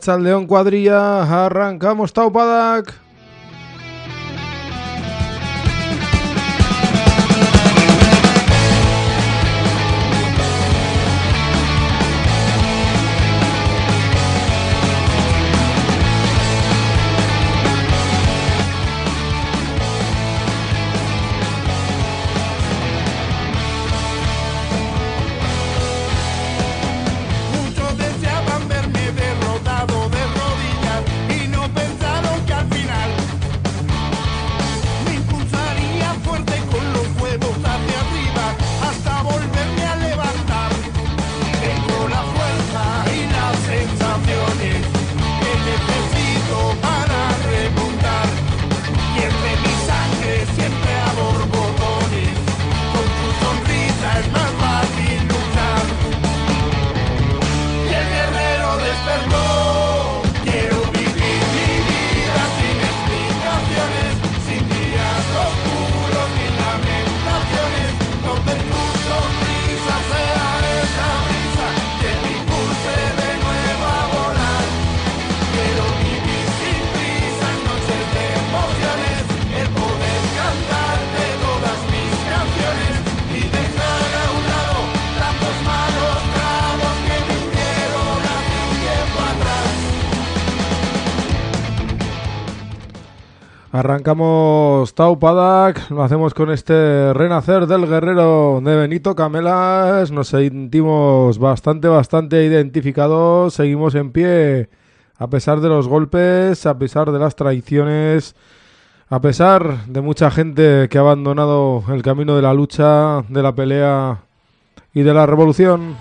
Arracha el León Cuadrilla, arrancamos Taupadak. Arrancamos Taupadak, lo hacemos con este renacer del guerrero de Benito Camelas, nos sentimos bastante, bastante identificados, seguimos en pie a pesar de los golpes, a pesar de las traiciones, a pesar de mucha gente que ha abandonado el camino de la lucha, de la pelea y de la revolución.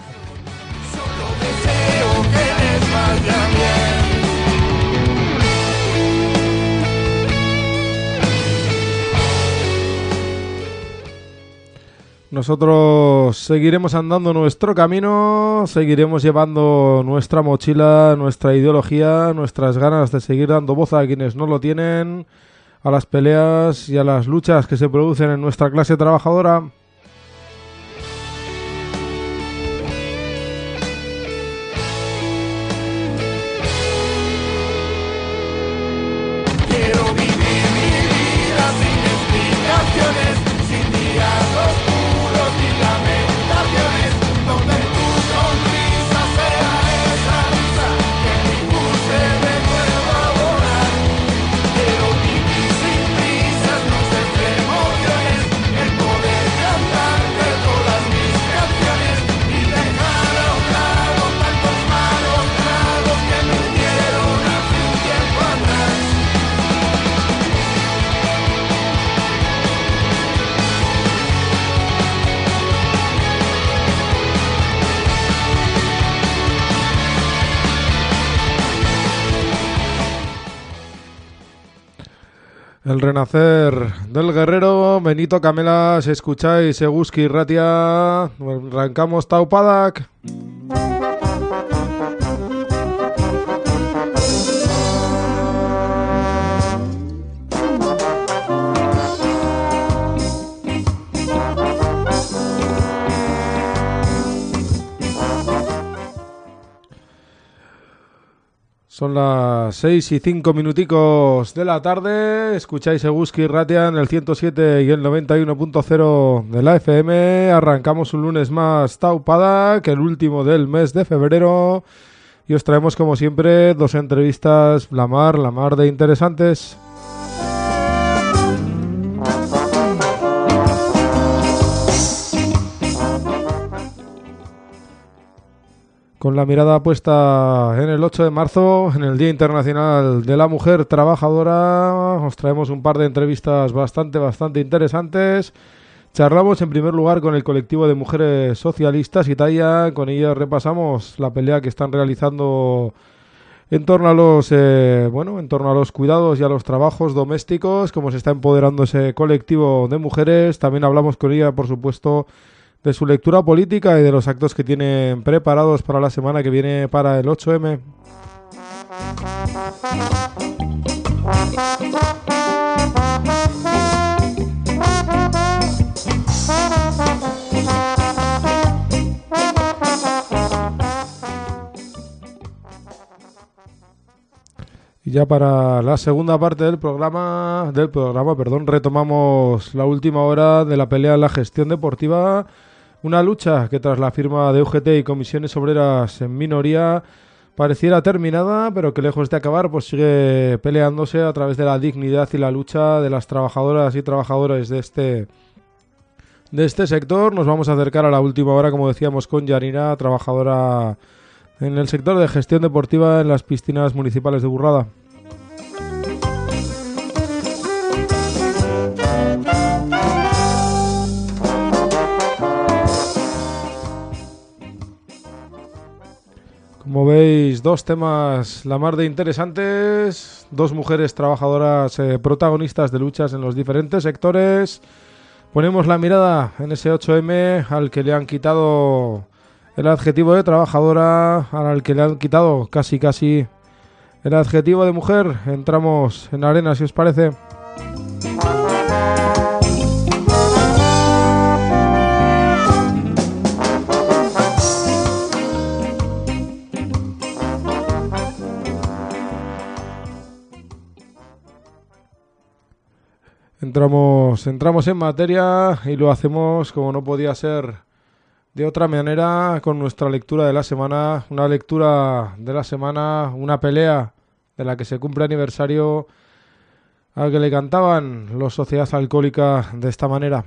Nosotros seguiremos andando nuestro camino, seguiremos llevando nuestra mochila, nuestra ideología, nuestras ganas de seguir dando voz a quienes no lo tienen, a las peleas y a las luchas que se producen en nuestra clase trabajadora. El renacer del guerrero Benito Camelas, escucháis Seguski Ratia, arrancamos Taupadak. Son las 6 y 5 minuticos de la tarde. Escucháis Eguski Ratia en el 107 y el 91.0 de la FM. Arrancamos un lunes más Taupada, que el último del mes de febrero. Y os traemos, como siempre, dos entrevistas, la mar, la mar de interesantes. Con la mirada puesta en el 8 de marzo, en el Día Internacional de la Mujer Trabajadora. Os traemos un par de entrevistas bastante, bastante interesantes. Charlamos en primer lugar con el colectivo de mujeres socialistas Italia. Con ellas repasamos la pelea que están realizando en torno a los eh, bueno en torno a los cuidados y a los trabajos domésticos cómo se está empoderando ese colectivo de mujeres también hablamos con ella por supuesto de su lectura política y de los actos que tienen preparados para la semana que viene para el 8M. Y ya para la segunda parte del programa, del programa, perdón, retomamos la última hora de la pelea en la gestión deportiva una lucha que tras la firma de UGT y comisiones obreras en minoría pareciera terminada, pero que lejos de acabar, pues sigue peleándose a través de la dignidad y la lucha de las trabajadoras y trabajadores de este de este sector. Nos vamos a acercar a la última hora, como decíamos, con Yarina, trabajadora en el sector de gestión deportiva en las piscinas municipales de Burrada. Como veis, dos temas la mar de interesantes, dos mujeres trabajadoras eh, protagonistas de luchas en los diferentes sectores. Ponemos la mirada en ese 8M al que le han quitado el adjetivo de trabajadora, al que le han quitado casi casi el adjetivo de mujer. Entramos en arena, si os parece. Entramos, entramos en materia y lo hacemos como no podía ser de otra manera con nuestra lectura de la semana, una lectura de la semana, una pelea de la que se cumple aniversario al que le cantaban los sociedades alcohólicas de esta manera.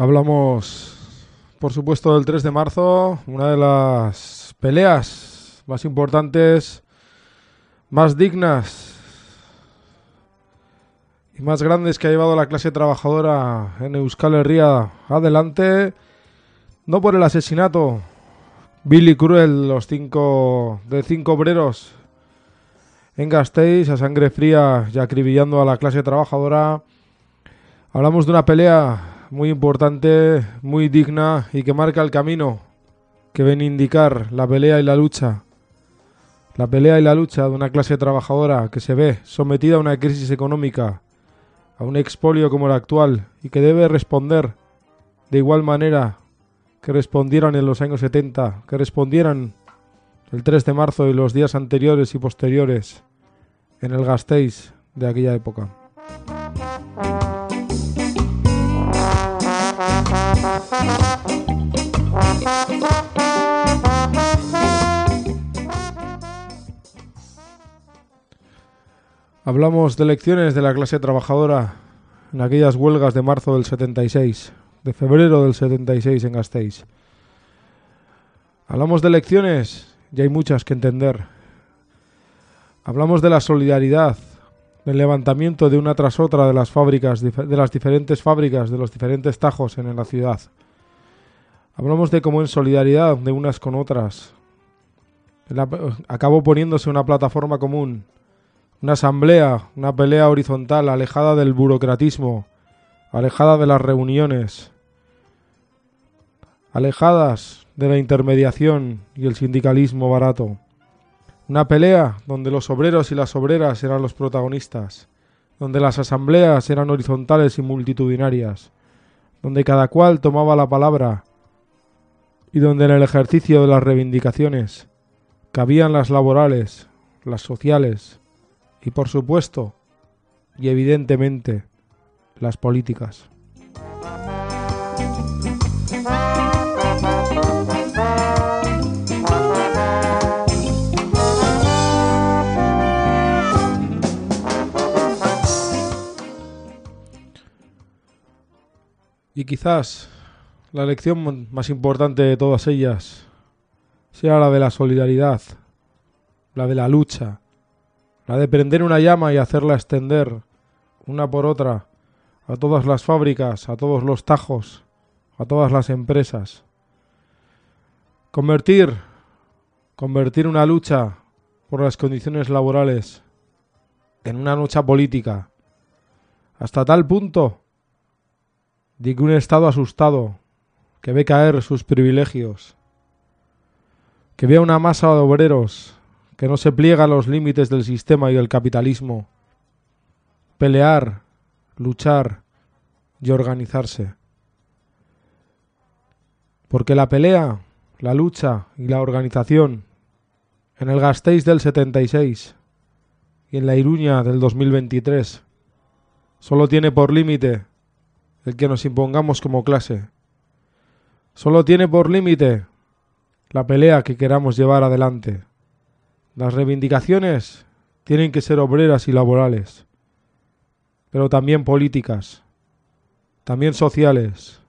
Hablamos, por supuesto, del 3 de marzo, una de las peleas más importantes, más dignas y más grandes que ha llevado la clase trabajadora en Euskal Herria adelante, no por el asesinato Billy Cruel, los cinco de cinco obreros en Gasteiz, a sangre fría y acribillando a la clase trabajadora. Hablamos de una pelea muy importante, muy digna y que marca el camino que ven indicar la pelea y la lucha. La pelea y la lucha de una clase trabajadora que se ve sometida a una crisis económica, a un expolio como el actual y que debe responder de igual manera que respondieran en los años 70, que respondieran el 3 de marzo y los días anteriores y posteriores en el Gasteiz de aquella época. Hablamos de elecciones de la clase trabajadora en aquellas huelgas de marzo del 76, de febrero del 76 en Gasteiz. Hablamos de elecciones y hay muchas que entender. Hablamos de la solidaridad, del levantamiento de una tras otra de las fábricas, de las diferentes fábricas, de los diferentes tajos en la ciudad. Hablamos de cómo en solidaridad de unas con otras acabó poniéndose una plataforma común, una asamblea, una pelea horizontal alejada del burocratismo, alejada de las reuniones, alejadas de la intermediación y el sindicalismo barato. Una pelea donde los obreros y las obreras eran los protagonistas, donde las asambleas eran horizontales y multitudinarias, donde cada cual tomaba la palabra y donde en el ejercicio de las reivindicaciones cabían las laborales, las sociales y por supuesto y evidentemente las políticas. Y quizás la lección más importante de todas ellas sea la de la solidaridad, la de la lucha, la de prender una llama y hacerla extender una por otra a todas las fábricas, a todos los tajos, a todas las empresas. Convertir, convertir una lucha por las condiciones laborales en una lucha política, hasta tal punto de que un Estado asustado, que ve caer sus privilegios, que ve una masa de obreros que no se pliega a los límites del sistema y del capitalismo, pelear, luchar y organizarse. Porque la pelea, la lucha y la organización en el Gasteiz del 76 y en la Iruña del 2023 solo tiene por límite el que nos impongamos como clase. Solo tiene por límite la pelea que queramos llevar adelante. Las reivindicaciones tienen que ser obreras y laborales, pero también políticas, también sociales.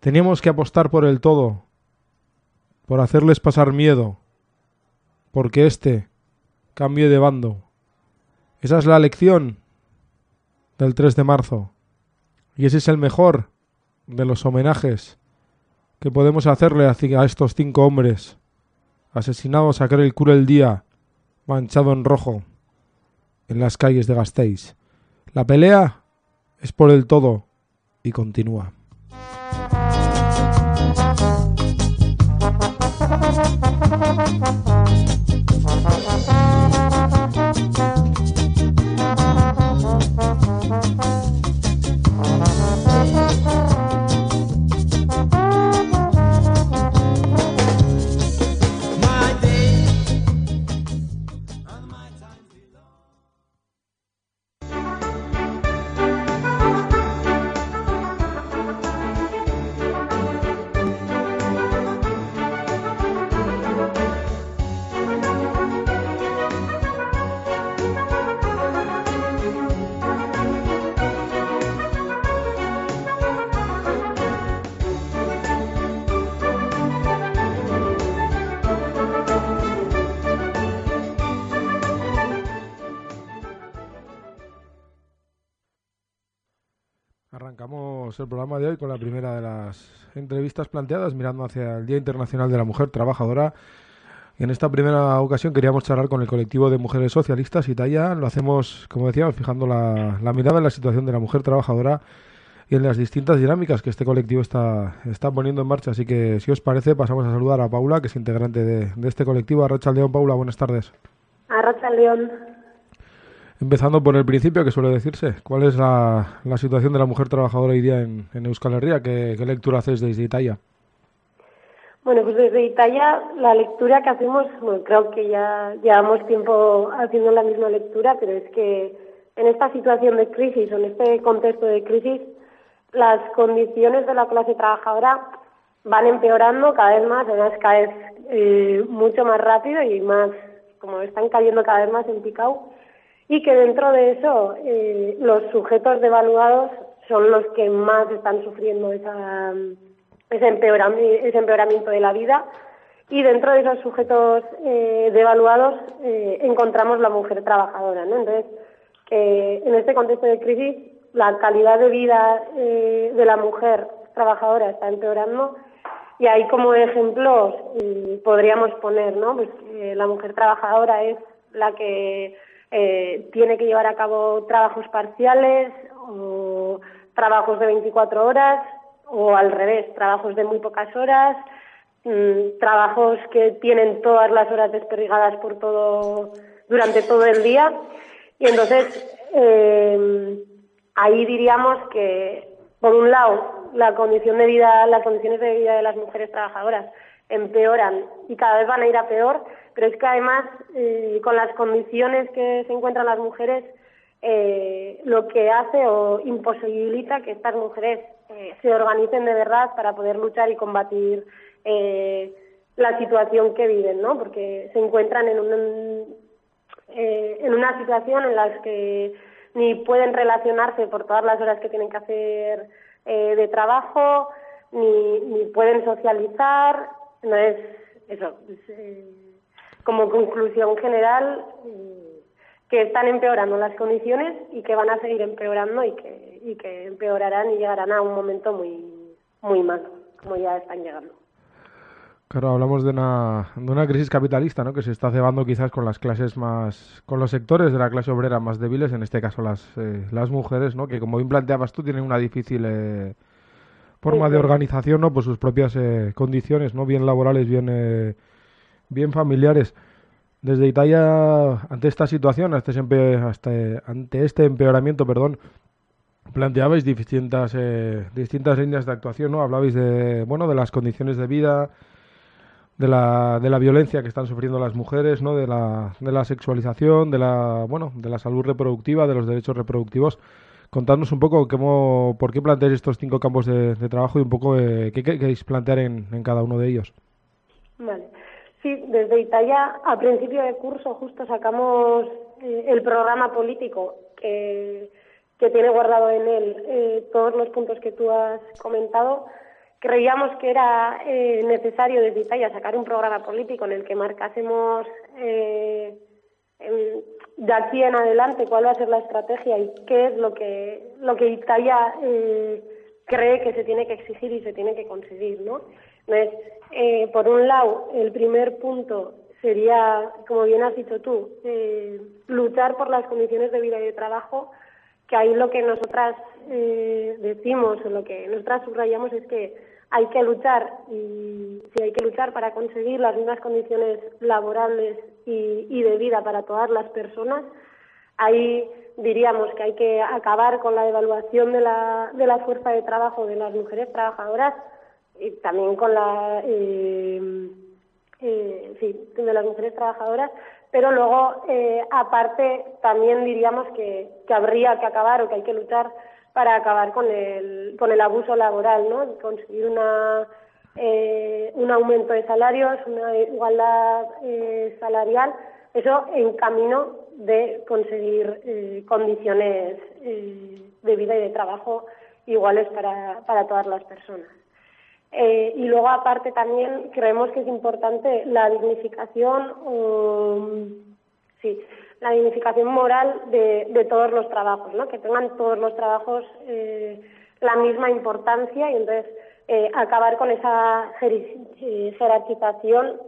Tenemos que apostar por el todo, por hacerles pasar miedo, porque éste cambie de bando. Esa es la lección del 3 de marzo. Y ese es el mejor de los homenajes que podemos hacerle a, estos cinco hombres asesinados a aquel cruel día manchado en rojo en las calles de Gasteiz. La pelea es por el todo y continúa. Arrancamos el programa de hoy con la primera de las entrevistas planteadas mirando hacia el Día Internacional de la Mujer Trabajadora. En esta primera ocasión queríamos charlar con el colectivo de mujeres socialistas Italia. Lo hacemos, como decíamos, fijando la, mirada en la situación de la mujer trabajadora y en las distintas dinámicas que este colectivo está, está poniendo en marcha. Así que, si os parece, pasamos a saludar a Paula, que es integrante de, de este colectivo. Arracha León, Paula, buenas tardes. Arracha León. Empezando por el principio, que suele decirse, ¿cuál es la, situación de la mujer trabajadora hoy día en, Euskal Herria? ¿Qué, ¿Qué, lectura haces desde Italia? Bueno, pues desde Italia la lectura que hacemos, bueno, creo que ya llevamos tiempo haciendo la misma lectura, pero es que en esta situación de crisis o en este contexto de crisis, las condiciones de la clase trabajadora van empeorando cada vez más, además cada vez eh, mucho más rápido y más, como están cayendo cada vez más en picado y que dentro de eso eh, los sujetos devaluados son los que más están sufriendo esa, ese, empeoramiento, de la vida y dentro de esos sujetos eh, devaluados eh, encontramos la mujer trabajadora. ¿no? Entonces, en este contexto de crisis la calidad de vida eh, de la mujer trabajadora está empeorando y ahí como ejemplos podríamos poner, ¿no? Pues la mujer trabajadora es la que eh, tiene que llevar a cabo trabajos parciales o trabajos de 24 horas o al revés, trabajos de muy pocas horas, mmm, trabajos que tienen todas las horas desperdigadas por todo durante todo el día. Y entonces eh, ahí diríamos que por un lado las condiciones de vida de las mujeres trabajadoras empeoran y cada vez van a ir a peor, pero es que además eh, con las condiciones que se encuentran las mujeres, eh, lo que hace o imposibilita que estas mujeres eh, se organicen de verdad para poder luchar y combatir la situación que viven, ¿no? Porque se encuentran en, un, en una situación en la que ni pueden relacionarse por todas las horas que tienen que hacer de trabajo, ni pueden socializar, no es eso. Es, eh, como conclusión general, eh, que están empeorando las condiciones y que van a seguir empeorando y que, y que empeorarán y llegarán a un momento muy, muy malo, como ya están llegando. Claro, hablamos de una, de una crisis capitalista, ¿no? Que se está cebando quizás con las clases más, con los sectores de la clase obrera más débiles, en este caso las, eh, las mujeres, ¿no? Que como bien planteabas tú, tienen una difícil eh, forma Sí, de organización, ¿no? Por sus propias eh, condiciones, ¿no? Bien laborales, bien, eh, bien familiares. Desde Italia, ante esta situación, ante, ese empe- hasta- ante este empeoramiento, perdón, planteabais distintas, eh, distintas líneas de actuación, ¿no? Hablabais de, bueno, de las condiciones de vida, de la, de la violencia que están sufriendo las mujeres, ¿no? De la, de la sexualización, de la, bueno, de la salud reproductiva, de los derechos reproductivos. Contadnos un poco cómo, por qué planteáis estos cinco campos de, trabajo y un poco eh, qué queréis plantear en, cada uno de ellos. Vale. Sí, desde Italia a principio de curso justo sacamos eh, el programa político que, que tiene guardado en él eh, todos los puntos que tú has comentado. Creíamos que era eh, necesario desde Italia sacar un programa político en el que marcásemos de aquí en adelante cuál va a ser la estrategia y qué es lo que, lo que Italia eh, cree que se tiene que exigir y se tiene que conseguir, ¿no? Entonces, eh, por un lado, el primer punto sería, como bien has dicho tú, eh, luchar por las condiciones de vida y de trabajo, que ahí lo que nosotras eh, decimos o lo que nosotras subrayamos es que hay que luchar y si hay que luchar para conseguir las mismas condiciones laborables y, y de vida para todas las personas, ahí diríamos que hay que acabar con la devaluación de la, de la fuerza de trabajo de las mujeres trabajadoras y también con la eh, eh, sí, de las mujeres trabajadoras, pero luego eh, aparte también diríamos que, que habría que acabar o que hay que luchar para acabar con el, con el abuso laboral, ¿no? Conseguir una, eh, un aumento de salarios, una igualdad eh, salarial, eso en camino de conseguir eh, condiciones eh, de vida y de trabajo iguales para, para todas las personas. Eh, y luego, aparte, también creemos que es importante la dignificación, sí, la dignificación moral de, de todos los trabajos, ¿no? que tengan todos los trabajos la misma importancia y entonces eh, acabar con esa eh, jerarquización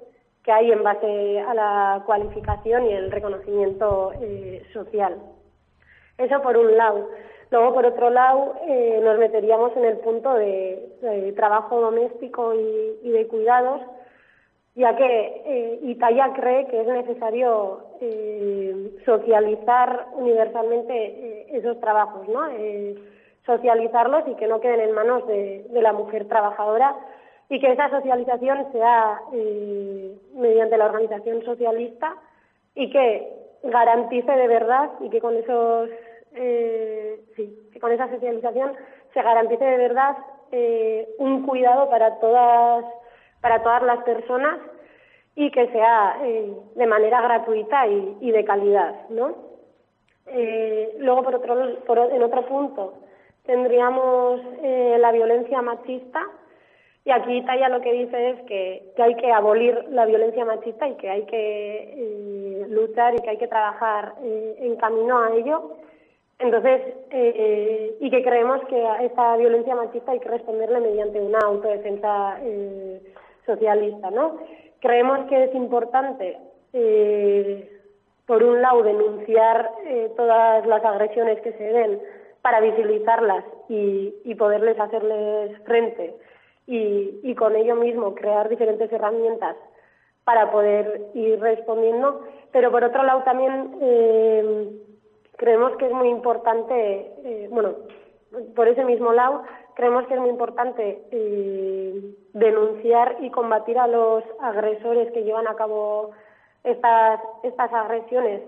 que hay en base a la cualificación y el reconocimiento eh, social. Eso por un lado. Luego, por otro lado, nos meteríamos en el punto de, trabajo doméstico y, de cuidados, ya que Italia cree que es necesario socializar universalmente esos trabajos, ¿no? Socializarlos y que no queden en manos de, de la mujer trabajadora y que esa socialización sea mediante la organización socialista y que garantice de verdad y que con esos eh, sí, que con esa socialización se garantice de verdad eh, un cuidado para todas, para todas las personas y que sea eh, de manera gratuita y, de calidad, ¿no? Eh, luego, por otro, por, en otro punto, tendríamos la violencia machista, y aquí Taya lo que dice es que, que, hay que abolir la violencia machista y que hay que luchar y que hay que trabajar en camino a ello. Entonces, eh, y que creemos que a esta violencia machista hay que responderle mediante una autodefensa eh, socialista, ¿no? Creemos que es importante, eh, por un lado, denunciar todas las agresiones que se den para visibilizarlas y, poderles hacerles frente y, con ello mismo crear diferentes herramientas para poder ir respondiendo, pero por otro lado también creemos que es muy importante, eh, bueno, por ese mismo lado, creemos que es muy importante eh, denunciar y combatir a los agresores que llevan a cabo estas, estas agresiones.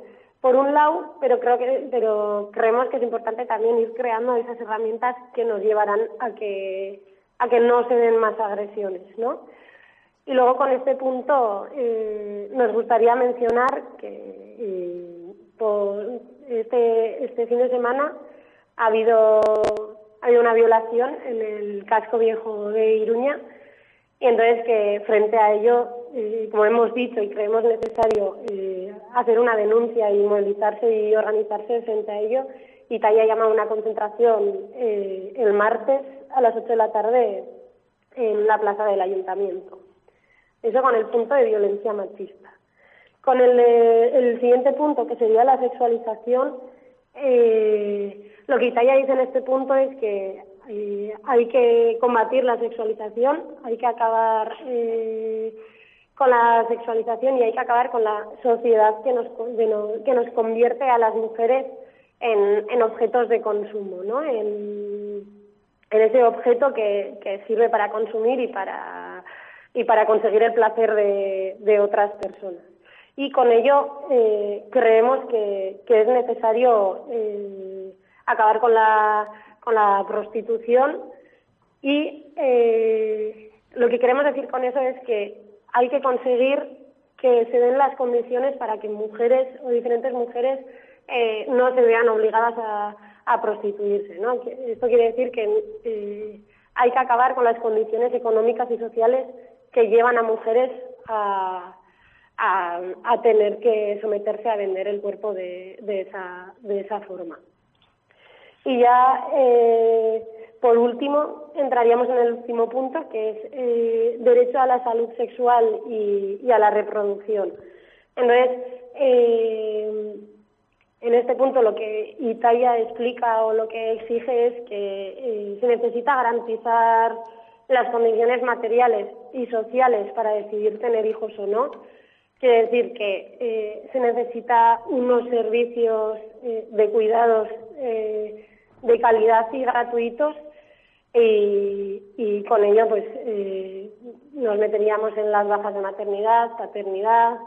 Por un lado, pero creo que, pero creemos que es importante también ir creando esas herramientas que nos llevarán a que, a que no se den más agresiones, ¿no? Y luego con este punto eh, nos gustaría mencionar que por, este, este fin de semana ha habido, ha habido una violación en el casco viejo de Iruña y entonces que frente a ello, eh, como hemos dicho y creemos necesario eh, hacer una denuncia y movilizarse y organizarse frente a ello, Italia llama a una concentración eh, el martes a las 8 de la tarde en la plaza del ayuntamiento. Eso con el punto de violencia machista. Con el, el siguiente punto, que sería la sexualización, eh, lo que Italia dice en este punto es que eh, hay que combatir la sexualización, hay que acabar eh, con la sexualización y hay que acabar con la sociedad que nos, que nos convierte a las mujeres en, en objetos de consumo, ¿no? en, ese objeto que, que, sirve para consumir y para, y para conseguir el placer de, de otras personas y con ello eh, creemos que, es necesario eh, acabar con la, con la prostitución y eh, lo que queremos decir con eso es que hay que conseguir que se den las condiciones para que mujeres o diferentes mujeres no se vean obligadas a, prostituirse. ¿no? Esto quiere decir que hay que acabar con las condiciones económicas y sociales que llevan a mujeres a tener que someterse a vender el cuerpo de, de, esa, de esa forma. Y ya, eh, por último, entraríamos en el último punto, que es eh, derecho a la salud sexual y, a la reproducción. Entonces, eh, en este punto lo que Italia explica o lo que exige es que se necesita garantizar las condiciones materiales y sociales para decidir tener hijos o no, Quiere decir que eh, se necesita unos servicios eh, de cuidados eh, de calidad y gratuitos y, con ello pues nos meteríamos en las bajas de maternidad, paternidad,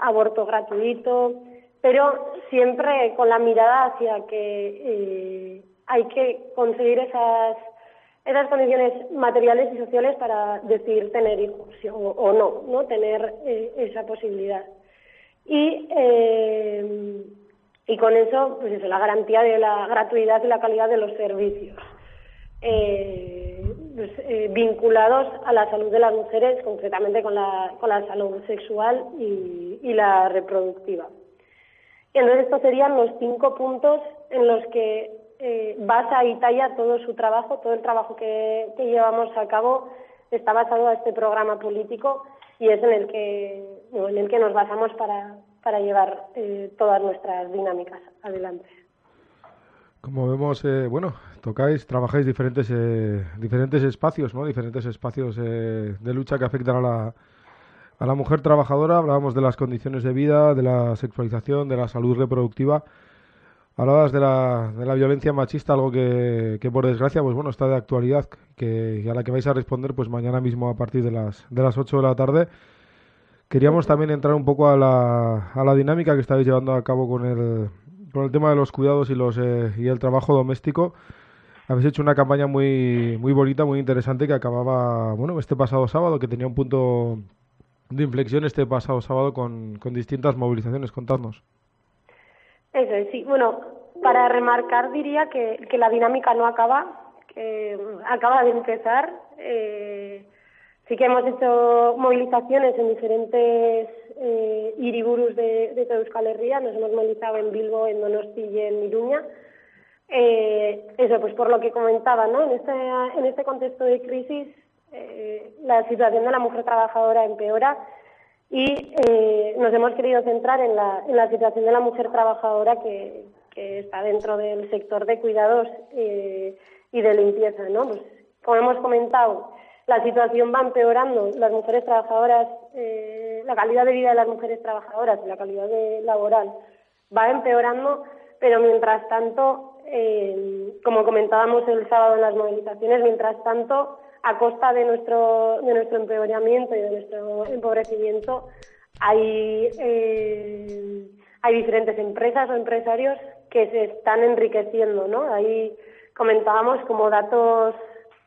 aborto gratuito, pero siempre con la mirada hacia que hay que conseguir esas esas condiciones materiales y sociales para decidir tener hijos o, no, no tener eh, esa posibilidad. Y, eh, y con eso, pues eso, la garantía de la gratuidad y la calidad de los servicios. Eh, pues, vinculados a la salud de las mujeres, concretamente con la, con la salud sexual y, la reproductiva. Entonces estos serían los cinco puntos en los que basa y talla todo su trabajo, todo el trabajo que, llevamos a cabo está basado a este programa político y es en el que, en el que nos basamos para, para llevar eh, todas nuestras dinámicas adelante. Como vemos, eh, bueno, tocáis, trabajáis diferentes eh, diferentes espacios, ¿no? Diferentes espacios eh, de lucha que afectan a la, a la mujer trabajadora. Hablábamos de las condiciones de vida, de la sexualización, de la salud reproductiva. Hablabas de la, de la violencia machista, algo que, que por desgracia, pues bueno, está de actualidad, que a la que vais a responder, pues mañana mismo a partir de las de las 8 de la tarde. Queríamos también entrar un poco a la, a la dinámica que estáis llevando a cabo con el, con el tema de los cuidados y los eh, y el trabajo doméstico. Habéis hecho una campaña muy muy bonita, muy interesante que acababa, bueno, este pasado sábado, que tenía un punto de inflexión este pasado sábado con, con distintas movilizaciones. Contadnos. Eso es, sí. Bueno, para remarcar diría que, que la dinámica no acaba, que acaba de empezar. Eh, sí que hemos hecho movilizaciones en diferentes eh, iriburus de, de Euskal Herria. Nos hemos movilizado en Bilbo, en Donosti y en Iruña. Eh, eso, pues por lo que comentaba, ¿no? En este, en este contexto de crisis, eh, la situación de la mujer trabajadora empeora y eh, nos hemos querido centrar en la, en la situación de la mujer trabajadora que, que está dentro del sector de cuidados eh, y de limpieza, ¿no? Pues, como hemos comentado, la situación va empeorando. Las mujeres trabajadoras, eh, la calidad de vida de las mujeres trabajadoras y la calidad laboral va empeorando, pero mientras tanto, eh, como comentábamos el sábado en las movilizaciones, mientras tanto, a costa de nuestro, de nuestro empeoramiento y de nuestro empobrecimiento, hay, eh, hay diferentes empresas o empresarios que se están enriqueciendo, ¿no? Ahí comentábamos como datos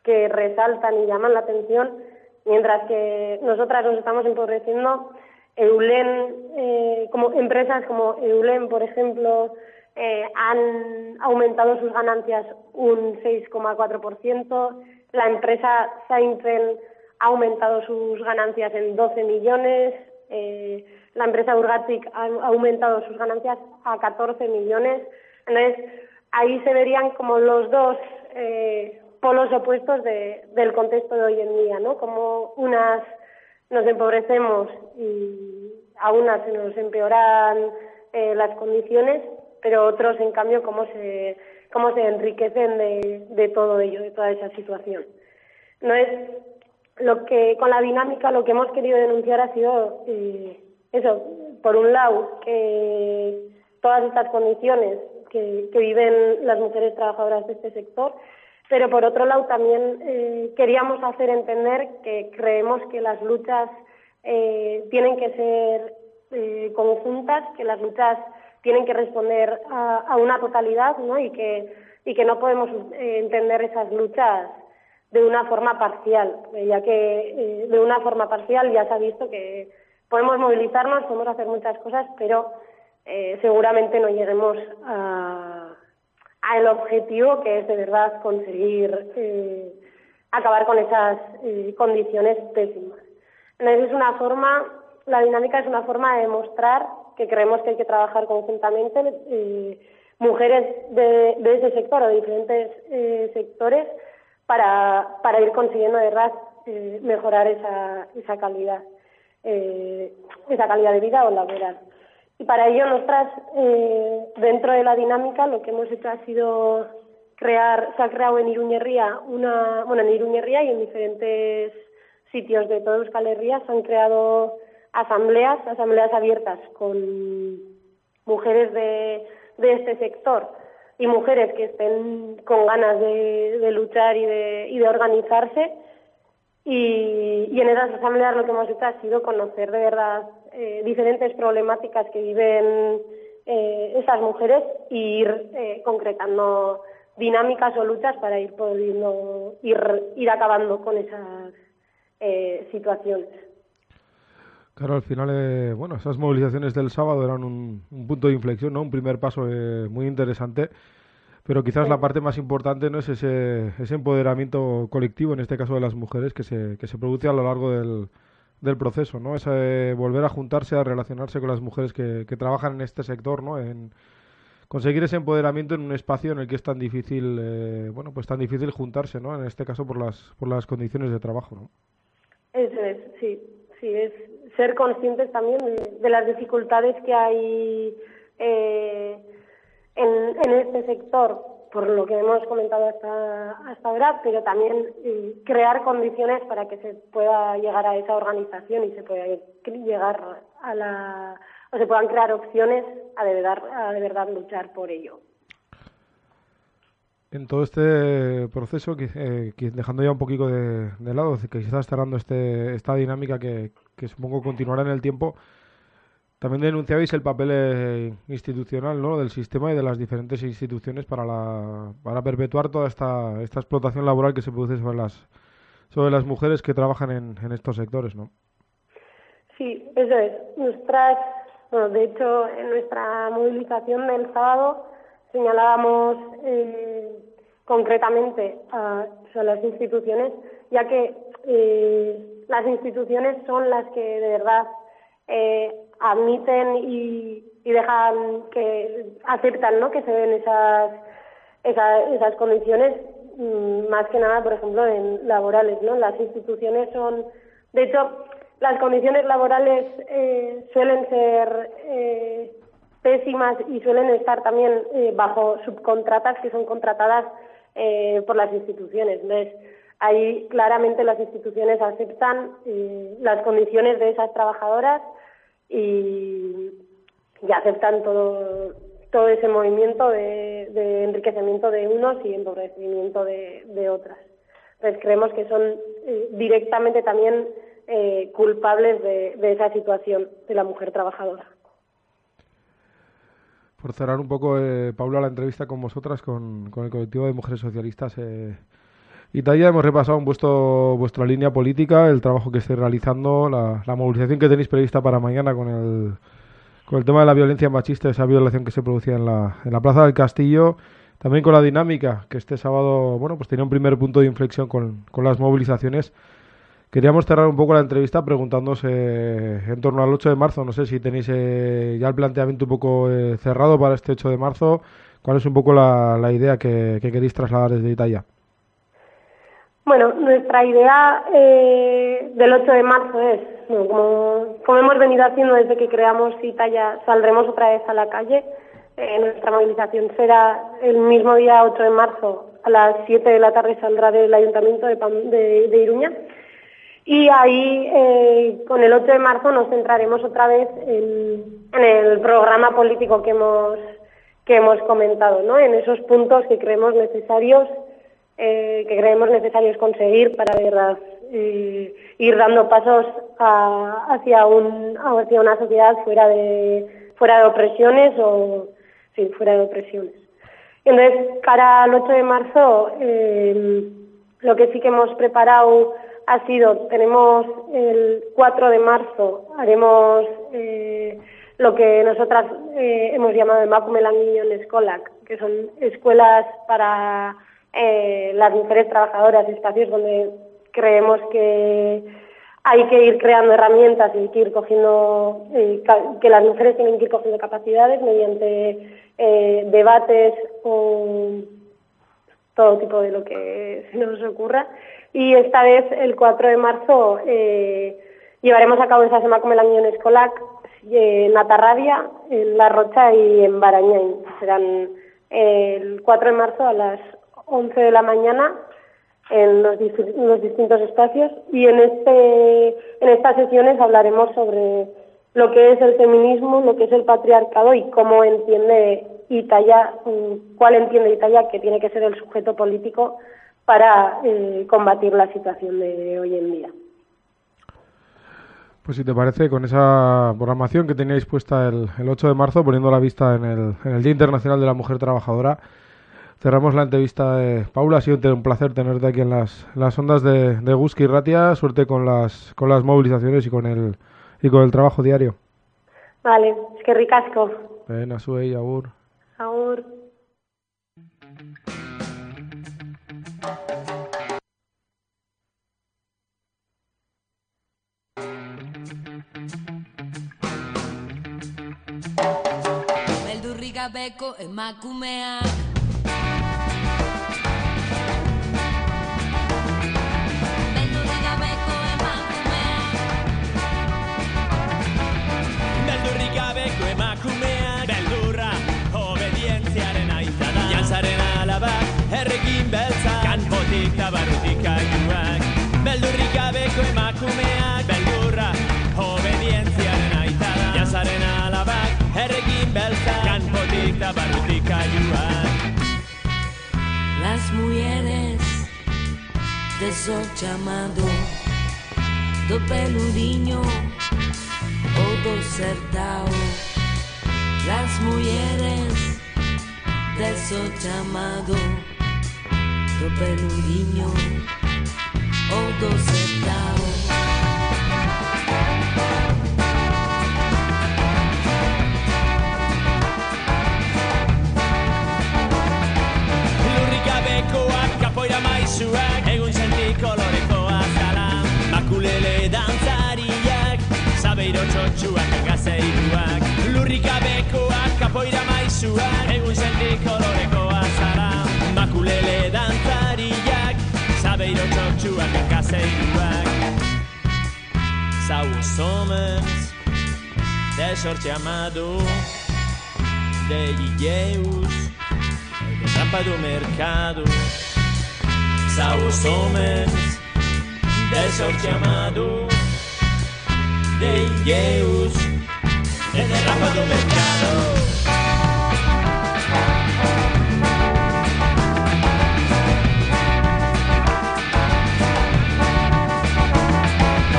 que resaltan y llaman la atención, mientras que nosotras nos estamos empobreciendo, Eulen, eh, como empresas como Eulen, por ejemplo, eh, han aumentado sus ganancias un 6,4%, la empresa Seinfeld ha aumentado sus ganancias en 12 millones, eh, la empresa Urgatic ha aumentado sus ganancias a 14 millones. Entonces, ahí se verían como los dos eh, polos opuestos de, del contexto de hoy en día, ¿no? Como unas nos empobrecemos y a unas se nos empeoran eh, las condiciones, pero otros, en cambio, cómo se, cómo se enriquecen de, de todo ello, de toda esa situación. No es lo que con la dinámica lo que hemos querido denunciar ha sido eh, eso, por un lado, que todas estas condiciones que, que viven las mujeres trabajadoras de este sector, pero por otro lado también eh, queríamos hacer entender que creemos que las luchas eh, tienen que ser conjuntas, que las luchas tienen que responder a, a una totalidad, ¿no? Y que y que no podemos eh, entender esas luchas de una forma parcial, eh, ya que eh, de una forma parcial ya se ha visto que podemos movilizarnos, podemos hacer muchas cosas, pero eh, seguramente no lleguemos a, a el objetivo que es de verdad conseguir eh, acabar con esas eh, condiciones pésimas. Entonces es una forma, la dinámica es una forma de demostrar que creemos que hay que trabajar conjuntamente eh, mujeres de, ese sector o de diferentes eh, sectores para, para ir consiguiendo de verdad eh, mejorar esa, esa calidad, eh, esa calidad de vida o laboral. Y para ello nosotras, eh, dentro de la dinámica, lo que hemos hecho ha sido crear, se ha creado en Iruñerría una, bueno, en y en diferentes sitios de toda Euskal Herria se han creado asambleas, asambleas abiertas con mujeres de, este sector y mujeres que estén con ganas de, luchar y de, y de organizarse. Y, y, en esas asambleas lo que hemos hecho ha sido conocer de verdad eh, diferentes problemáticas que viven eh, esas mujeres e ir eh, concretando dinámicas o luchas para ir pudiendo ir, ir acabando con esas eh, situaciones. Claro, al final, eh, bueno, esas movilizaciones del sábado eran un, un, punto de inflexión, ¿no? Un primer paso eh, muy interesante, pero quizás la parte más importante no es ese, empoderamiento colectivo, en este caso de las mujeres, que se, que produce a lo largo del, del proceso, ¿no? Ese volver a juntarse, a relacionarse con las mujeres que, que trabajan en este sector, ¿no? En, conseguir ese empoderamiento en un espacio en el que es tan difícil, eh, bueno, pues tan difícil juntarse, ¿no? En este caso por las, por las condiciones de trabajo, ¿no? Eso es, sí, sí, es ser conscientes también de, las dificultades que hay eh, en, en, este sector, por lo que hemos comentado hasta, hasta ahora, pero también eh, crear condiciones para que se pueda llegar a esa organización y se pueda llegar a la o se puedan crear opciones a de verdad, a de verdad luchar por ello. En todo este proceso, que, eh, dejando ya un poquito de, lado, que está cerrando este, esta dinámica que, supongo continuará en el tiempo, también denunciabais el papel eh, institucional ¿no? del sistema y de las diferentes instituciones para, la, para perpetuar toda esta, esta explotación laboral que se produce sobre las, sobre las mujeres que trabajan en, en estos sectores, ¿no? Sí, eso es. Nuestras bueno, de hecho, en nuestra movilización del sábado señalábamos eh, concretamente a, las instituciones, ya que eh, las instituciones son las que de verdad eh, admiten y, dejan que aceptan ¿no? que se den esas, esas, condiciones, mm, más que nada, por ejemplo, en laborales. ¿no? Las instituciones son, de hecho, las condiciones laborales eh, suelen ser eh, pésimas y suelen estar también eh, bajo subcontratas que son contratadas por las instituciones. Entonces, ahí claramente las instituciones aceptan las condiciones de esas trabajadoras y, aceptan todo, todo ese movimiento de, enriquecimiento de unos y empobrecimiento de, otras. Entonces, creemos que son directamente también eh, culpables de, esa situación de la mujer trabajadora. Por cerrar un poco, eh, Paula, la entrevista con vosotras, con, el colectivo de mujeres socialistas. Eh, Italia, hemos repasado en vuestro, vuestra línea política, el trabajo que estáis realizando, la, movilización que tenéis prevista para mañana con el, con el tema de la violencia machista, esa violación que se producía en la, en la Plaza del Castillo, también con la dinámica que este sábado, bueno, pues tenía un primer punto de inflexión con, con las movilizaciones. Queríamos cerrar un poco la entrevista preguntándoos en torno al 8 de marzo. No sé si tenéis eh, ya el planteamiento un poco eh, cerrado para este 8 de marzo. ¿Cuál es un poco la, idea que, queréis trasladar desde Italia? Bueno, nuestra idea eh, del 8 de marzo es, como, como, hemos venido haciendo desde que creamos Italia, saldremos otra vez a la calle. nuestra movilización será el mismo día 8 de marzo, a las 7 de la tarde saldrá del Ayuntamiento de, de, de Iruña y ahí, eh, con el 8 de marzo, nos centraremos otra vez en, el programa político que hemos, que hemos comentado, ¿no? en esos puntos que creemos necesarios, eh, que creemos necesarios conseguir para verdad, eh, ir dando pasos hacia, un, hacia una sociedad fuera de, fuera de opresiones o sí, fuera de opresiones. Entonces, cara al 8 de marzo, lo que sí que hemos preparado ha sido, tenemos el 4 de marzo, haremos eh, lo que nosotras eh, hemos llamado el Escolac, que son escuelas para eh, las mujeres trabajadoras, espacios donde creemos que hay que ir creando herramientas y que ir cogiendo, que las mujeres tienen que ir cogiendo capacidades mediante debates o todo tipo de lo que se nos ocurra y esta vez, el 4 de marzo, eh, llevaremos a cabo esa semana como el año en Escolac, en Atarrabia, en La Rocha y en Barañain. Serán el 4 de marzo a las 11 de la mañana en los, distintos espacios y en, este, en estas sesiones hablaremos sobre lo que es el feminismo, lo que es el patriarcado y cómo entiende Italia, mm, cuál entiende Italia que tiene que ser el sujeto político para eh, combatir la situación de hoy en día. Pues si te parece, con esa programación que teníais puesta el, 8 de marzo, poniendo la vista en el, Día Internacional de la Mujer Trabajadora, cerramos la entrevista de Paula. Ha sido un placer tenerte aquí en las, las ondas de, de Guski y Ratia. Suerte con las, con las movilizaciones y con el, y con el trabajo diario. Vale, es que ricasco. Ven, a agur. Agur. Emakumeak Las mujeres de esos llamados do peludinho o do sertao. Las mujeres de esos llamados do peludinho o do sertao. Maizuak Egun senti koloreko azala Makulele dantzariak Zabeiro txotxuak gazeiruak. Lurrik gabekoak kapoira maizuak Egun senti koloreko azala Makulele dantzariak Zabeiro txotxuak gazeiruak. Sauos homens De sorte amado De Guilleus de trampa do mercado. São os homens de sorte amado de Deus, de trampa do mercado.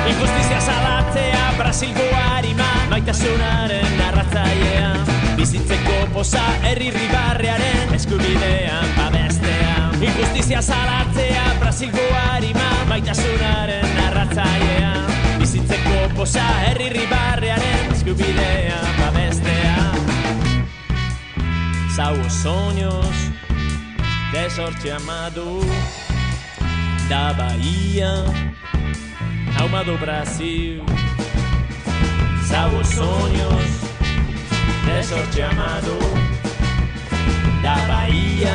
Injustizia salatzea Brasilgo harima Maitasunaren narratzailea Bizitzeko posa herri ribarrearen Eskubidean babestea Injustizia salatzea Brasilgo harima Maitasunaren narratzailea Bizitzeko posa herri ribarrearen Eskubidean babestea. São os sonhos de sorte amado da Bahia alma do Brasil. São os sonhos de sorte amado da Bahia,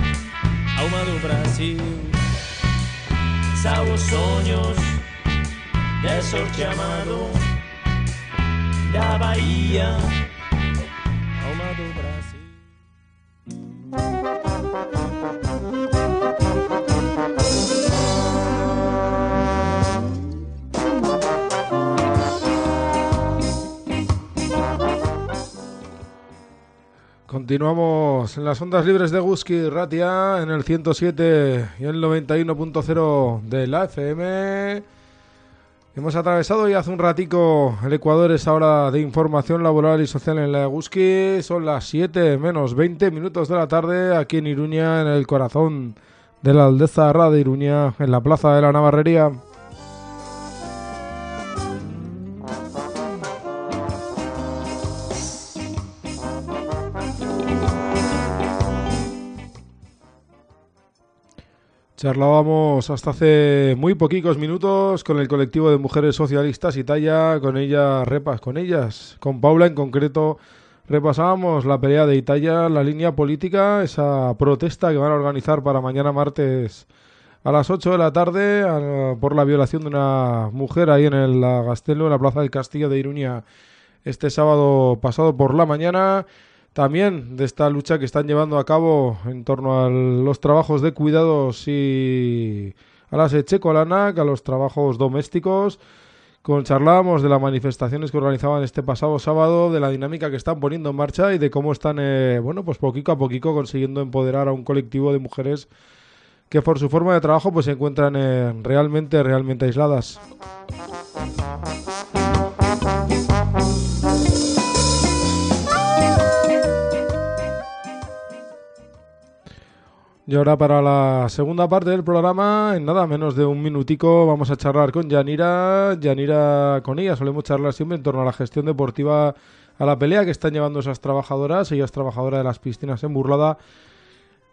alma do Brasil. Os sonhos de sorte amado da Bahia, Continuamos en las ondas libres de Guski Ratia en el 107 y el 91.0 de la FM. Hemos atravesado ya hace un ratico el Ecuador, es hora de información laboral y social en la Guski. Son las 7 menos 20 minutos de la tarde aquí en Iruña, en el corazón de la Aldeza Ra de Iruña, en la plaza de la Navarrería. Charlábamos hasta hace muy poquitos minutos con el colectivo de mujeres socialistas Italia, con ellas repas, con ellas, con Paula en concreto, repasábamos la pelea de Italia, la línea política, esa protesta que van a organizar para mañana martes a las 8 de la tarde por la violación de una mujer ahí en el Gastelo, en la Plaza del Castillo de Iruña, este sábado pasado por la mañana también de esta lucha que están llevando a cabo en torno a los trabajos de cuidados y a las echecolanak, a los trabajos domésticos. Con charlábamos de las manifestaciones que organizaban este pasado sábado, de la dinámica que están poniendo en marcha y de cómo están, eh, bueno, pues poquito a poquito consiguiendo empoderar a un colectivo de mujeres que por su forma de trabajo pues se encuentran eh, realmente, realmente aisladas. Y ahora para la segunda parte del programa, en nada menos de un minutico, vamos a charlar con Yanira. Yanira con ella, solemos charlar siempre en torno a la gestión deportiva, a la pelea que están llevando esas trabajadoras. Ella es trabajadora de las piscinas en Burlada.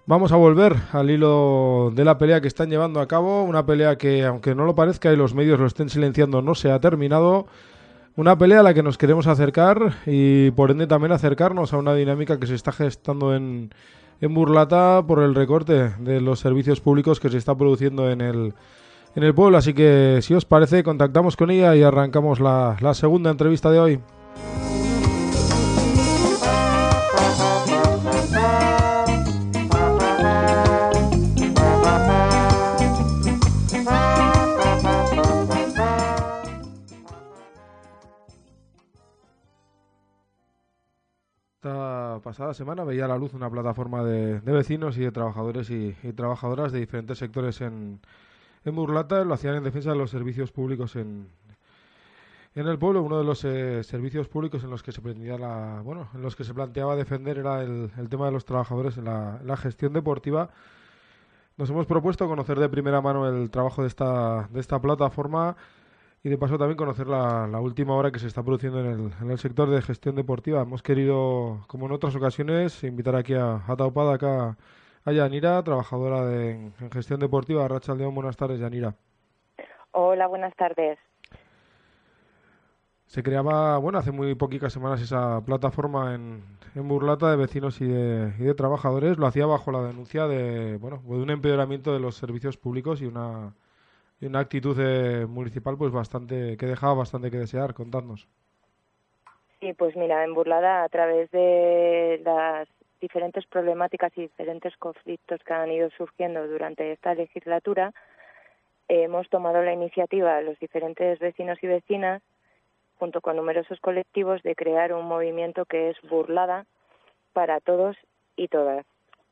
Vamos a volver al hilo de la pelea que están llevando a cabo. Una pelea que, aunque no lo parezca y los medios lo estén silenciando, no se ha terminado. Una pelea a la que nos queremos acercar y por ende también acercarnos a una dinámica que se está gestando en, en Burlata por el recorte de los servicios públicos que se está produciendo en el, en el pueblo. Así que, si os parece, contactamos con ella y arrancamos la, la segunda entrevista de hoy. Pasada semana veía a la luz una plataforma de, vecinos y de trabajadores y, trabajadoras de diferentes sectores en, en Burlata. Lo hacían en defensa de los servicios públicos en, en el pueblo. Uno de los eh, servicios públicos en los que se pretendía la, bueno, en los que se planteaba defender era el, el tema de los trabajadores en la, la gestión deportiva. Nos hemos propuesto conocer de primera mano el trabajo de esta, de esta plataforma y de paso también conocer la, la última hora que se está produciendo en el, en el, sector de gestión deportiva. Hemos querido, como en otras ocasiones, invitar aquí a, a Taupada, acá a Yanira, trabajadora de, en gestión deportiva. Racha León, buenas tardes, Yanira. Hola, buenas tardes. Se creaba, bueno, hace muy poquitas semanas esa plataforma en, en Burlata de vecinos y de, y de, trabajadores. Lo hacía bajo la denuncia de, bueno, de un empeoramiento de los servicios públicos y una y una actitud eh, municipal pues bastante que dejaba bastante que desear. Contadnos. Sí pues mira en Burlada a través de las diferentes problemáticas y diferentes conflictos que han ido surgiendo durante esta legislatura hemos tomado la iniciativa los diferentes vecinos y vecinas junto con numerosos colectivos de crear un movimiento que es Burlada para todos y todas.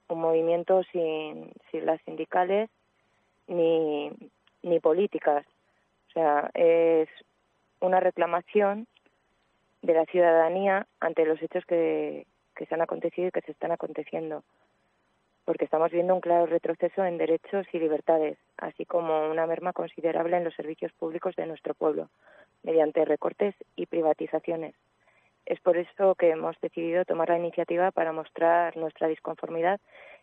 Un movimiento sin, sin las sindicales ni ni políticas. O sea, es una reclamación de la ciudadanía ante los hechos que, que se han acontecido y que se están aconteciendo. Porque estamos viendo un claro retroceso en derechos y libertades, así como una merma considerable en los servicios públicos de nuestro pueblo, mediante recortes y privatizaciones. Es por eso que hemos decidido tomar la iniciativa para mostrar nuestra disconformidad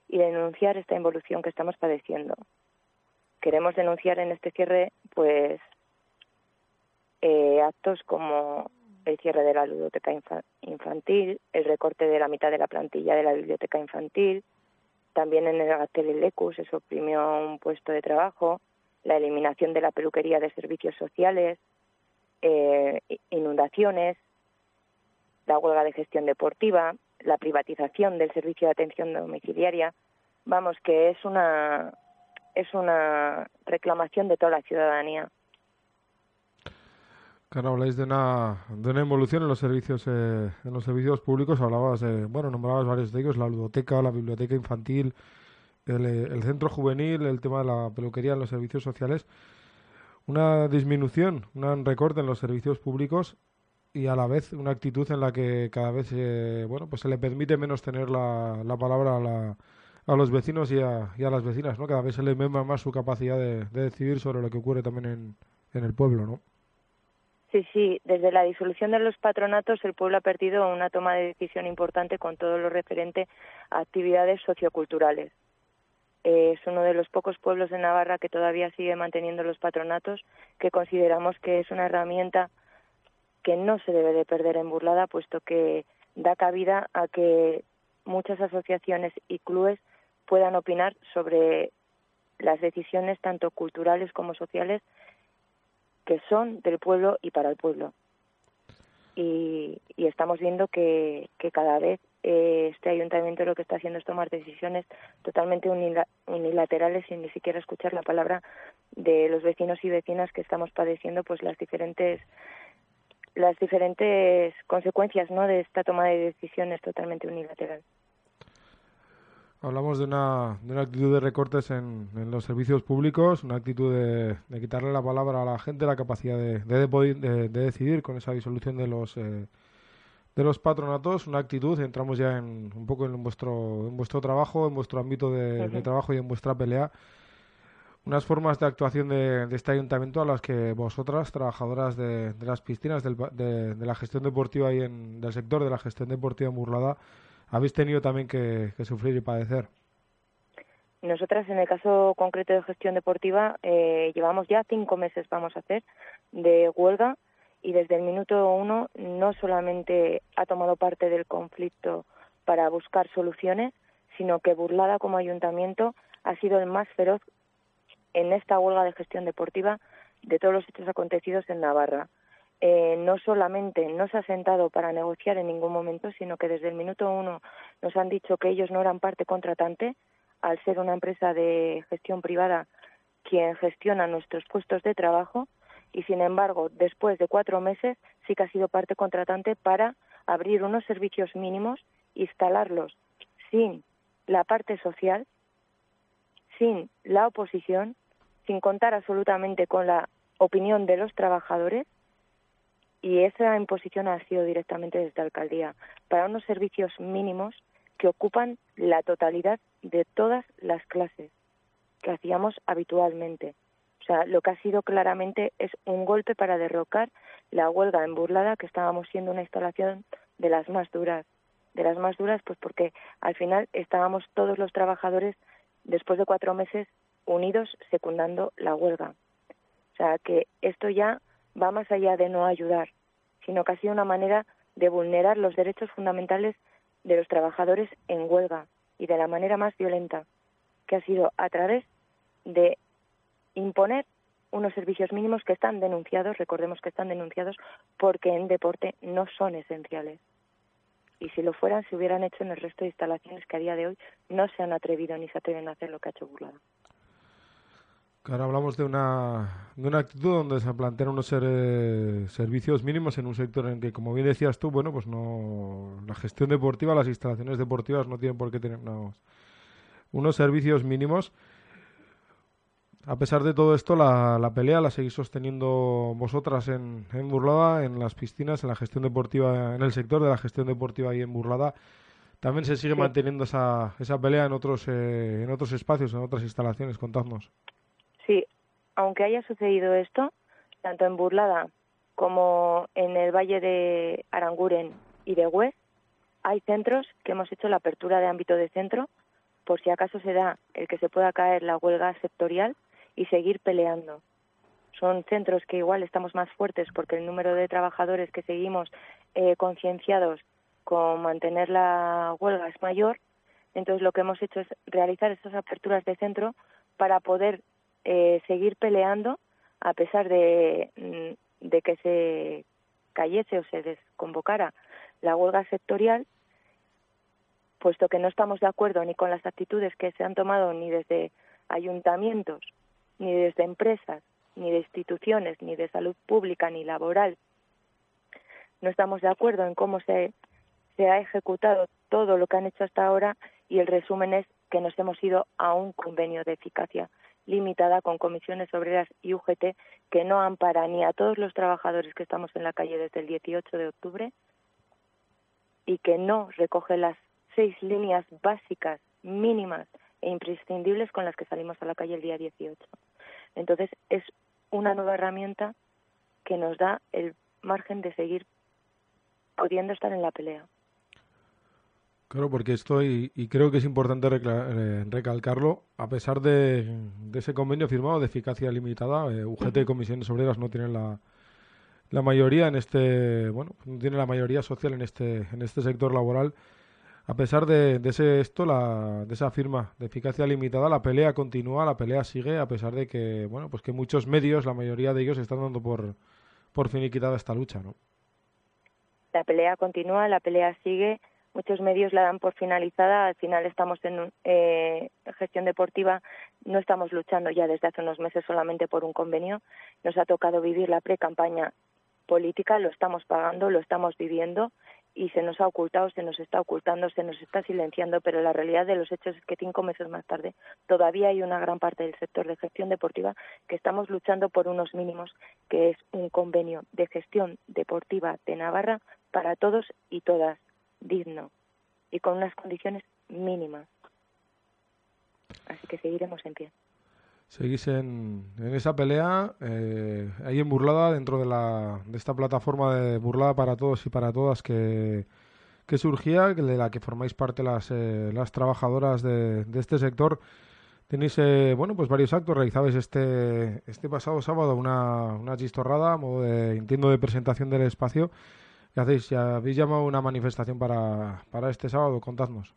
y denunciar esta involución que estamos padeciendo, queremos denunciar en este cierre pues eh, actos como el cierre de la ludoteca infantil, el recorte de la mitad de la plantilla de la biblioteca infantil, también en el Lecus se suprimió un puesto de trabajo, la eliminación de la peluquería de servicios sociales, eh, inundaciones, la huelga de gestión deportiva, la privatización del servicio de atención domiciliaria. Vamos, que es una, es una reclamación de toda la ciudadanía. Claro, habláis de una, de una evolución en los servicios eh, en los servicios públicos. Hablabas, de, bueno, nombrabas varios de ellos, la ludoteca, la biblioteca infantil, el, el centro juvenil, el tema de la peluquería en los servicios sociales. Una disminución, un recorte en los servicios públicos y a la vez una actitud en la que cada vez eh, bueno pues se le permite menos tener la, la palabra a la, a los vecinos y a, y a las vecinas, ¿no? Cada vez se les mema más su capacidad de, de, decidir sobre lo que ocurre también en, en el pueblo, ¿no? Sí, sí. Desde la disolución de los patronatos, el pueblo ha perdido una toma de decisión importante con todo lo referente a actividades socioculturales. Eh, es uno de los pocos pueblos de Navarra que todavía sigue manteniendo los patronatos, que consideramos que es una herramienta que no se debe de perder en Burlada, puesto que da cabida a que muchas asociaciones y clubes puedan opinar sobre las decisiones tanto culturales como sociales que son del pueblo y para el pueblo. Y, y estamos viendo que, que cada vez eh, este ayuntamiento lo que está haciendo es tomar decisiones totalmente unilaterales sin ni siquiera escuchar la palabra de los vecinos y vecinas que estamos padeciendo pues las diferentes las diferentes consecuencias ¿no? de esta toma de decisiones totalmente unilateral. Hablamos de una, de una actitud de recortes en, en, los servicios públicos, una actitud de, de, quitarle la palabra a la gente, la capacidad de, de, de, de decidir con esa disolución de los, eh, de los patronatos, una actitud, entramos ya en un poco en vuestro, en vuestro trabajo, en vuestro ámbito de, de trabajo y en vuestra pelea, unas formas de actuación de, de este ayuntamiento a las que vosotras, trabajadoras de, de las piscinas, del, de la gestión deportiva y en, del sector de la gestión deportiva en Burlada, habéis tenido también que, sufrir y padecer. Nosotras, en el caso concreto de gestión deportiva, eh, llevamos ya cinco meses, vamos a hacer, de huelga y desde el minuto uno no solamente ha tomado parte del conflicto para buscar soluciones, sino que Burlada como ayuntamiento ha sido el más feroz en esta huelga de gestión deportiva de todos los hechos acontecidos en Navarra. Eh, no solamente no se ha sentado para negociar en ningún momento, sino que desde el minuto uno nos han dicho que ellos no eran parte contratante, al ser una empresa de gestión privada quien gestiona nuestros puestos de trabajo y sin embargo después de cuatro meses sí que ha sido parte contratante para abrir unos servicios mínimos, instalarlos sin la parte social, sin la oposición, sin contar absolutamente con la opinión de los trabajadores y esa imposición ha sido directamente desde la alcaldía para unos servicios mínimos que ocupan la totalidad de todas las clases que hacíamos habitualmente. O sea, lo que ha sido claramente es un golpe para derrocar la huelga en Burlada, que estábamos siendo una instalación de las más duras. De las más duras, pues porque al final estábamos todos los trabajadores, después de cuatro meses, unidos secundando la huelga. O sea, que esto ya va más allá de no ayudar, sino que ha sido una manera de vulnerar los derechos fundamentales de los trabajadores en huelga y de la manera más violenta, que ha sido a través de imponer unos servicios mínimos que están denunciados, recordemos que están denunciados porque en deporte no son esenciales. Y si lo fueran, se hubieran hecho en el resto de instalaciones que a día de hoy no se han atrevido ni se atreven a hacer lo que ha hecho Burlada. Que ahora hablamos de una, de una actitud donde se plantean unos ser- servicios mínimos en un sector en que, como bien decías tú, bueno, pues no la gestión deportiva, las instalaciones deportivas no tienen por qué tener unos, unos servicios mínimos. A pesar de todo esto, la, la pelea la seguís sosteniendo vosotras en, en Burlada, en las piscinas, en la gestión deportiva, en el sector de la gestión deportiva ahí en Burlada. También se sigue Sí. manteniendo esa, esa pelea en otros, eh, en otros espacios, en otras instalaciones. Contadnos. Sí, aunque haya sucedido esto, tanto en Burlada como en el Valle de Aranguren y de Hues, hay centros que hemos hecho la apertura de ámbito de centro por si acaso se da el que se pueda caer la huelga sectorial y seguir peleando. Son centros que igual estamos más fuertes porque el número de trabajadores que seguimos eh, concienciados con mantener la huelga es mayor. Entonces lo que hemos hecho es realizar estas aperturas de centro para poder eh, seguir peleando a pesar de, mm, de que se cayese o se desconvocara la huelga sectorial, puesto que no estamos de acuerdo ni con las actitudes que se han tomado ni desde ayuntamientos, ni desde empresas, ni de instituciones, ni de salud pública, ni laboral. No estamos de acuerdo en cómo se, se ha ejecutado todo lo que han hecho hasta ahora y el resumen es que nos hemos ido a un convenio de eficacia limitada con comisiones obreras y UGT que no ampara ni a todos los trabajadores que estamos en la calle desde el 18 de octubre y que no recoge las seis líneas básicas, mínimas e imprescindibles con las que salimos a la calle el día 18. Entonces es una nueva herramienta que nos da el margen de seguir pudiendo estar en la pelea. Claro, porque esto, y, y creo que es importante eh, recalcarlo, a pesar de, de ese convenio firmado de eficacia limitada, eh, UGT y comisiones obreras no tienen la, la mayoría en este, bueno, no tiene la mayoría social en este, en este sector laboral. A pesar de, de ese esto, la, de esa firma de eficacia limitada, la pelea continúa, la pelea sigue, a pesar de que, bueno, pues que muchos medios, la mayoría de ellos, están dando por, por finiquitada esta lucha, ¿no? La pelea continúa, la pelea sigue. Muchos medios la dan por finalizada. Al final estamos en eh, gestión deportiva. No estamos luchando ya desde hace unos meses solamente por un convenio. Nos ha tocado vivir la pre-campaña política. Lo estamos pagando, lo estamos viviendo y se nos ha ocultado, se nos está ocultando, se nos está silenciando. Pero la realidad de los hechos es que cinco meses más tarde todavía hay una gran parte del sector de gestión deportiva que estamos luchando por unos mínimos, que es un convenio de gestión deportiva de Navarra para todos y todas, digno y con unas condiciones mínimas. Así que seguiremos en pie. Seguís en, en esa pelea, eh, ahí en Burlada, dentro de, la, de esta plataforma de Burlada para todos y para todas que, que surgía, de la que formáis parte las, eh, las trabajadoras de, de este sector. Tenéis, eh, bueno, pues varios actos. Realizabais este, este pasado sábado una, una chistorrada, modo de, entiendo, de presentación del espacio. ¿Qué hacéis? ¿Ya habéis llamado una manifestación para, para este sábado? Contadnos.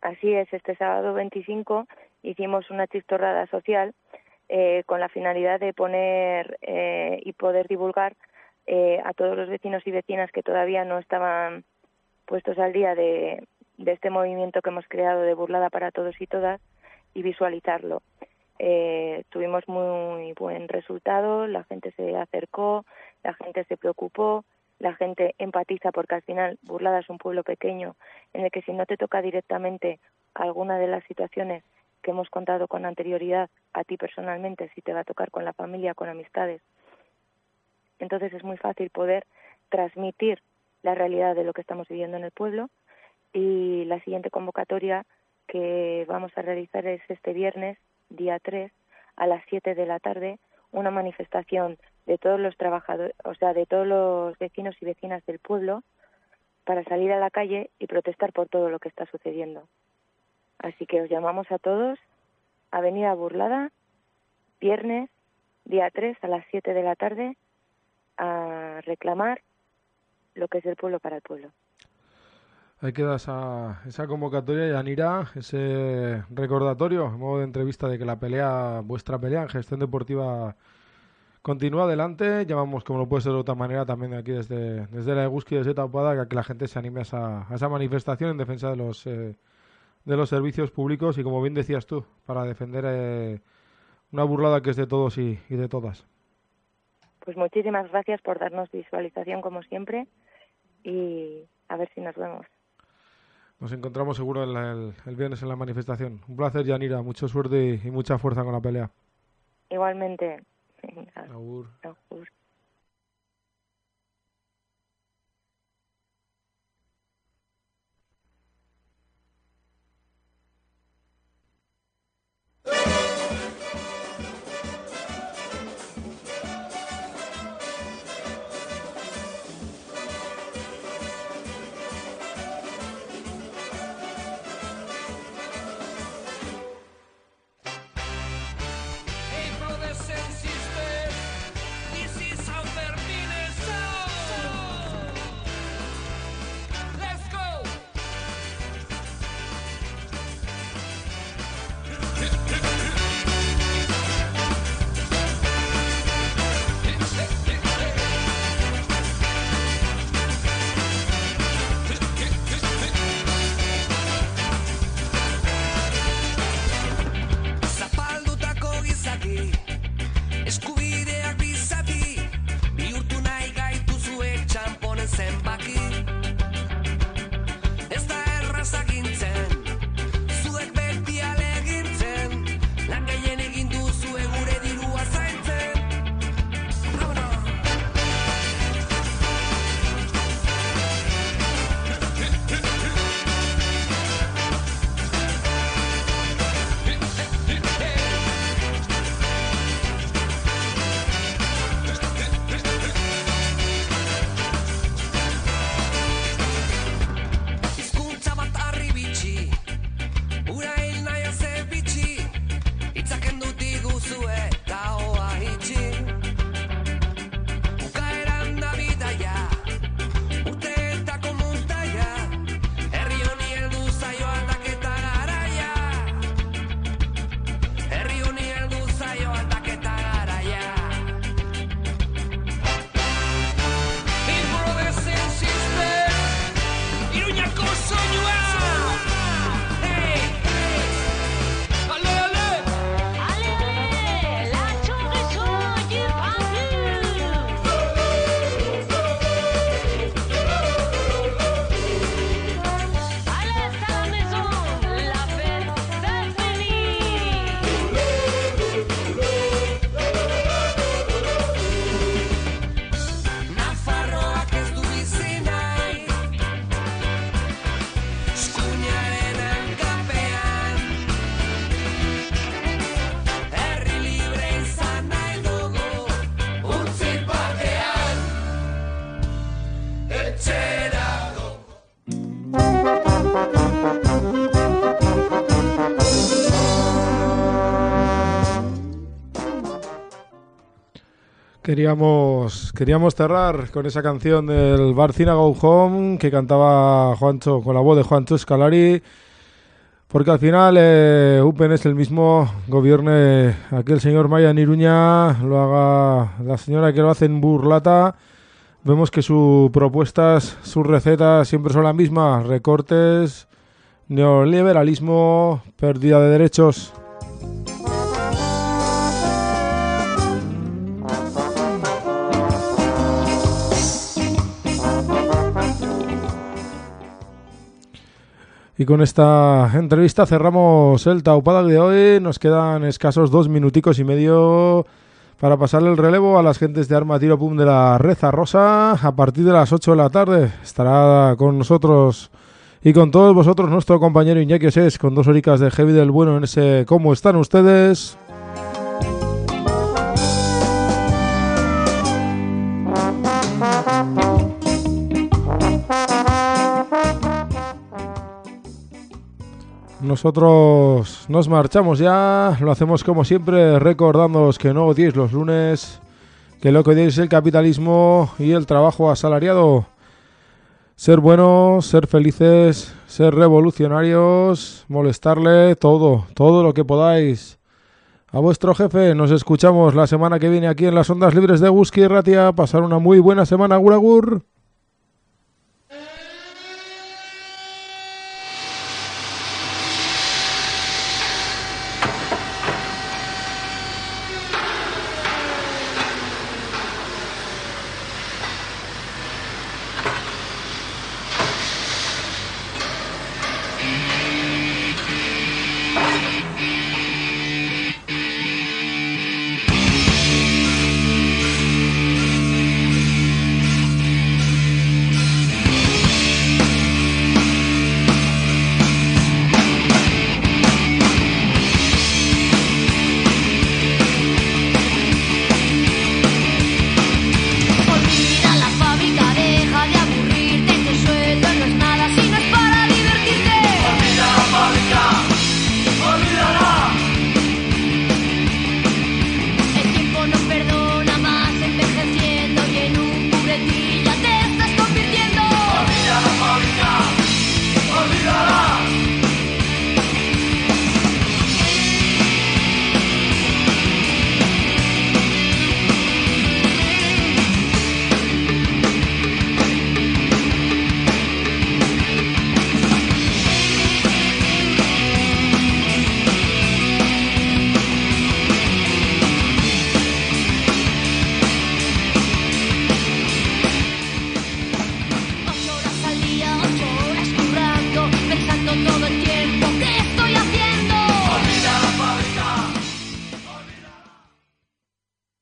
Así es, este sábado 25 hicimos una chistorrada social eh, con la finalidad de poner eh, y poder divulgar eh, a todos los vecinos y vecinas que todavía no estaban puestos al día de, de este movimiento que hemos creado de burlada para todos y todas y visualizarlo. Eh, tuvimos muy buen resultado, la gente se acercó, la gente se preocupó, la gente empatiza porque al final Burlada es un pueblo pequeño en el que si no te toca directamente alguna de las situaciones que hemos contado con anterioridad a ti personalmente, si te va a tocar con la familia, con amistades, entonces es muy fácil poder transmitir la realidad de lo que estamos viviendo en el pueblo. Y la siguiente convocatoria que vamos a realizar es este viernes, día 3, a las 7 de la tarde, una manifestación de todos los trabajadores, o sea, de todos los vecinos y vecinas del pueblo para salir a la calle y protestar por todo lo que está sucediendo. Así que os llamamos a todos, Avenida Burlada, viernes, día 3 a las 7 de la tarde, a reclamar lo que es el pueblo para el pueblo. Ahí queda esa, esa convocatoria, Yanira, ese recordatorio, modo de entrevista de que la pelea, vuestra pelea en gestión deportiva continúa adelante. Llamamos, como no puede ser de otra manera, también aquí desde, desde la Eguski, desde Taupada, a que la gente se anime a esa, a esa manifestación en defensa de los, eh, de los servicios públicos y, como bien decías tú, para defender eh, una burlada que es de todos y, y de todas. Pues muchísimas gracias por darnos visualización como siempre y a ver si nos vemos. Nos encontramos seguro el, el, el viernes en la manifestación. Un placer, Yanira. Mucha suerte y, y mucha fuerza con la pelea. Igualmente. Venga, Agur. Queríamos, queríamos cerrar con esa canción del Barcina Go Home que cantaba Juancho con la voz de Juancho Escalari. Porque al final eh, UPEN es el mismo, gobierne aquel señor Maya Niruña, lo haga la señora que lo hace en Burlata. Vemos que sus propuestas, sus recetas siempre son las mismas, recortes, neoliberalismo, pérdida de derechos. Y con esta entrevista cerramos el Taupada de hoy. Nos quedan escasos dos minuticos y medio para pasarle el relevo a las gentes de Arma Tiro Pum de la Reza Rosa. A partir de las 8 de la tarde estará con nosotros y con todos vosotros nuestro compañero Iñaki Osés con dos horicas de Heavy del Bueno en ese ¿Cómo están ustedes? Nosotros nos marchamos ya, lo hacemos como siempre recordándoos que no odiéis los lunes, que lo que odiéis es el capitalismo y el trabajo asalariado. Ser buenos, ser felices, ser revolucionarios, molestarle todo, todo lo que podáis. A vuestro jefe, nos escuchamos la semana que viene aquí en las ondas libres de Guski y Ratia. Pasar una muy buena semana, Guragur.